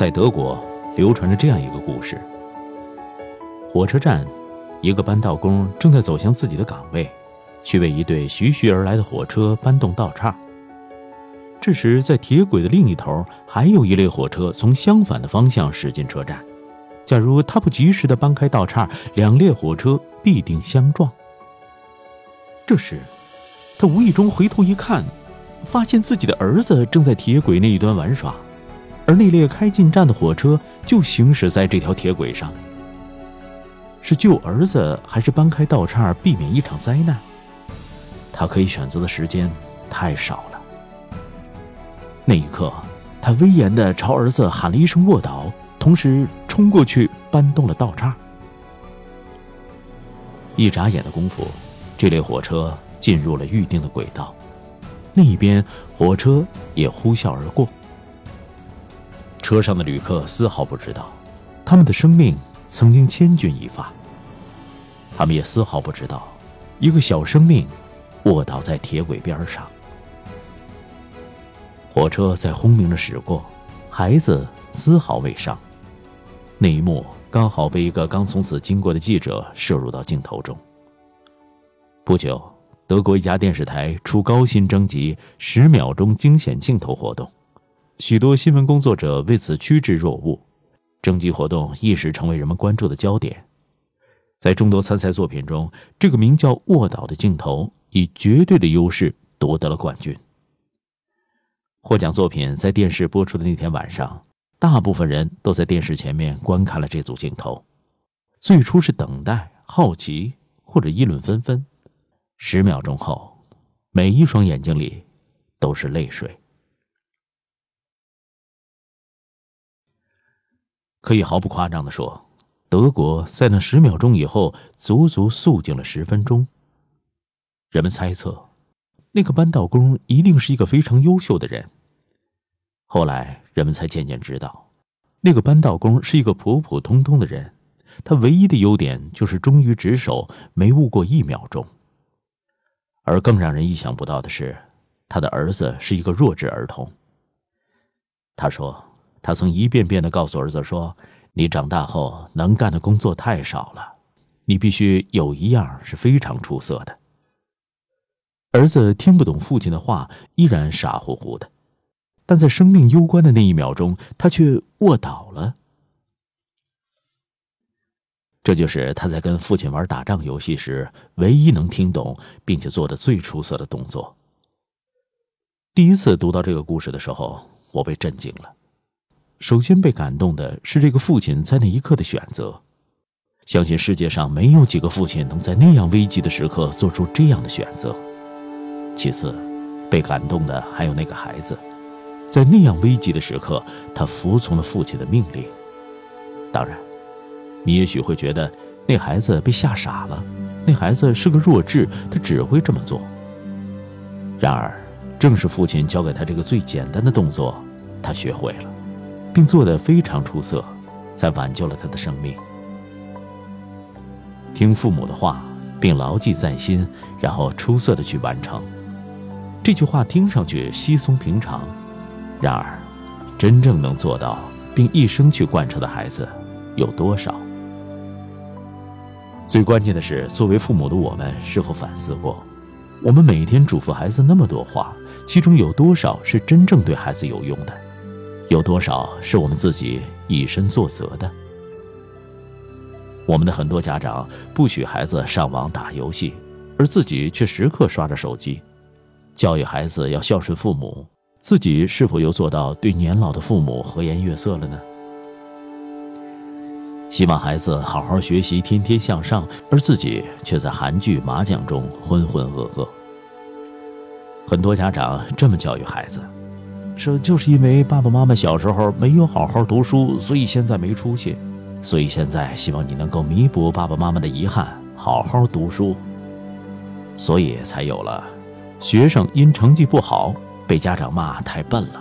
在德国流传着这样一个故事：火车站，一个搬道工正在走向自己的岗位，去为一对徐徐而来的火车搬动道岔。这时，在铁轨的另一头，还有一列火车从相反的方向驶进车站。假如他不及时的搬开道岔，两列火车必定相撞。这时，他无意中回头一看，发现自己的儿子正在铁轨那一端玩耍，而那列开进站的火车就行驶在这条铁轨上。是救儿子，还是搬开道岔避免一场灾难？他可以选择的时间太少了。那一刻，他威严地朝儿子喊了一声“卧倒”，同时冲过去搬动了道岔。一眨眼的功夫，这列火车进入了预定的轨道，那一边火车也呼啸而过。车上的旅客丝毫不知道，他们的生命曾经千钧一发。他们也丝毫不知道，一个小生命卧倒在铁轨边上。火车在轰鸣着驶过，孩子丝毫未伤。那一幕刚好被一个刚从此经过的记者摄入到镜头中。不久，德国一家电视台出高薪征集十秒钟惊险镜头活动，许多新闻工作者为此趋之若鹜。征集活动一时成为人们关注的焦点。在众多参赛作品中，这个名叫“卧倒”的镜头以绝对的优势夺得了冠军。获奖作品在电视播出的那天晚上，大部分人都在电视前面观看了这组镜头。最初是等待、好奇或者议论纷纷，十秒钟后，每一双眼睛里都是泪水。可以毫不夸张的说，德国在那十秒钟以后足足肃静了十分钟。人们猜测。那个扳道工一定是一个非常优秀的人。后来人们才渐渐知道，那个扳道工是一个普普通通的人，他唯一的优点就是忠于职守，没误过一秒钟。而更让人意想不到的是，他的儿子是一个弱智儿童。他说，他曾一遍遍的告诉儿子说：“你长大后能干的工作太少了，你必须有一样是非常出色的。”儿子听不懂父亲的话，依然傻乎乎的，但在生命攸关的那一秒钟，他却卧倒了。这就是他在跟父亲玩打仗游戏时唯一能听懂并且做的最出色的动作。第一次读到这个故事的时候，我被震惊了。首先被感动的是这个父亲在那一刻的选择，相信世界上没有几个父亲能在那样危急的时刻做出这样的选择。其次，被感动的还有那个孩子，在那样危急的时刻，他服从了父亲的命令。当然，你也许会觉得那孩子被吓傻了，那孩子是个弱智，他只会这么做。然而，正是父亲教给他这个最简单的动作，他学会了，并做得非常出色，才挽救了他的生命。听父母的话，并牢记在心，然后出色的去完成。这句话听上去稀松平常，然而，真正能做到并一生去贯彻的孩子有多少？最关键的是，作为父母的我们是否反思过，我们每天嘱咐孩子那么多话，其中有多少是真正对孩子有用的？有多少是我们自己以身作则的？我们的很多家长不许孩子上网打游戏，而自己却时刻刷着手机。教育孩子要孝顺父母，自己是否又做到对年老的父母和颜悦色了呢？希望孩子好好学习，天天向上，而自己却在韩剧、麻将中浑浑噩噩。很多家长这么教育孩子，说就是因为爸爸妈妈小时候没有好好读书，所以现在没出息，所以现在希望你能够弥补爸爸妈妈的遗憾，好好读书，所以才有了。学生因成绩不好被家长骂太笨了，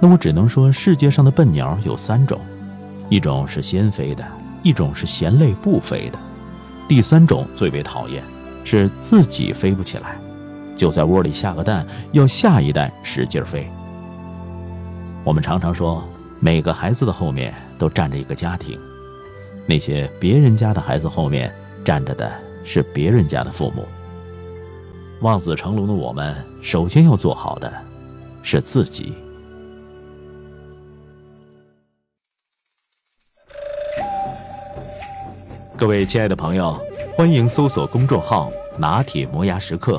那我只能说世界上的笨鸟有三种，一种是先飞的，一种是嫌累不飞的，第三种最为讨厌，是自己飞不起来，就在窝里下个蛋，要下一代使劲飞。我们常常说每个孩子的后面都站着一个家庭，那些别人家的孩子后面站着的是别人家的父母。望子成龙的我们，首先要做好的是自己。各位亲爱的朋友，欢迎搜索公众号“拿铁磨牙时刻”，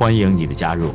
欢迎你的加入。